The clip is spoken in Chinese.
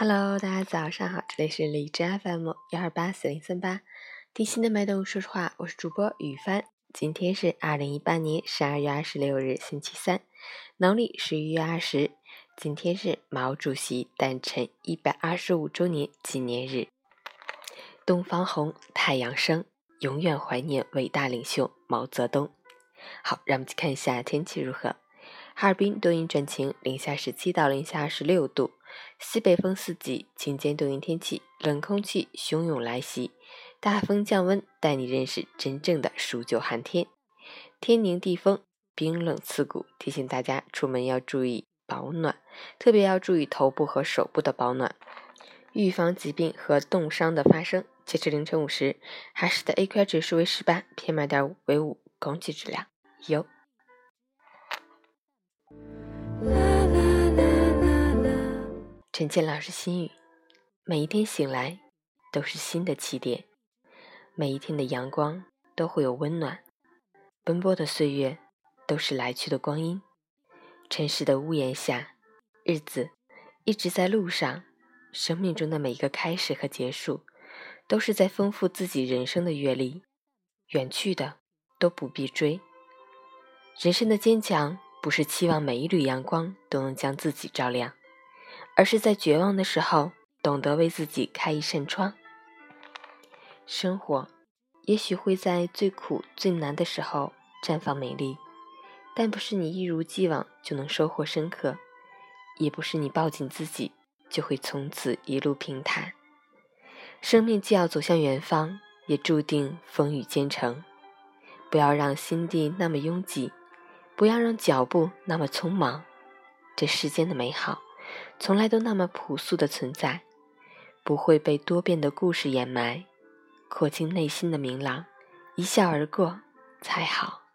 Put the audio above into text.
Hello，大家早上好，这里是荔枝 FM 幺二八四零三八，听心的脉动，说实话，我是主播雨帆。今天是二零一八年十二月二十六日，星期三，农历十一月二十。今天是毛主席诞辰一百二十五周年纪念日。东方红，太阳升，永远怀念伟大领袖毛泽东。好，让我们去看一下天气如何。哈尔滨多云转晴，零下十七到零下二十六度，西北风四级，晴间多云天气，冷空气汹涌来袭，大风降温，带你认识真正的数九寒天。天宁地风，冰冷刺骨，提醒大家出门要注意保暖，特别要注意头部和手部的保暖，预防疾病和冻伤的发生。截至凌晨五时，哈市的 AQI 指数为十八，PM 二点五为五，空气质量优。陈建老师心语：每一天醒来都是新的起点，每一天的阳光都会有温暖，奔波的岁月都是来去的光阴。城市的屋檐下，日子一直在路上，生命中的每一个开始和结束，都是在丰富自己人生的阅历。远去的都不必追。人生的坚强，不是期望每一缕阳光都能将自己照亮。而是在绝望的时候，懂得为自己开一扇窗。生活也许会在最苦最难的时候绽放美丽，但不是你一如既往就能收获深刻，也不是你抱紧自己就会从此一路平坦。生命既要走向远方，也注定风雨兼程。不要让心地那么拥挤，不要让脚步那么匆忙。这世间的美好。从来都那么朴素的存在，不会被多变的故事掩埋，扩进内心的明朗，一笑而过才好。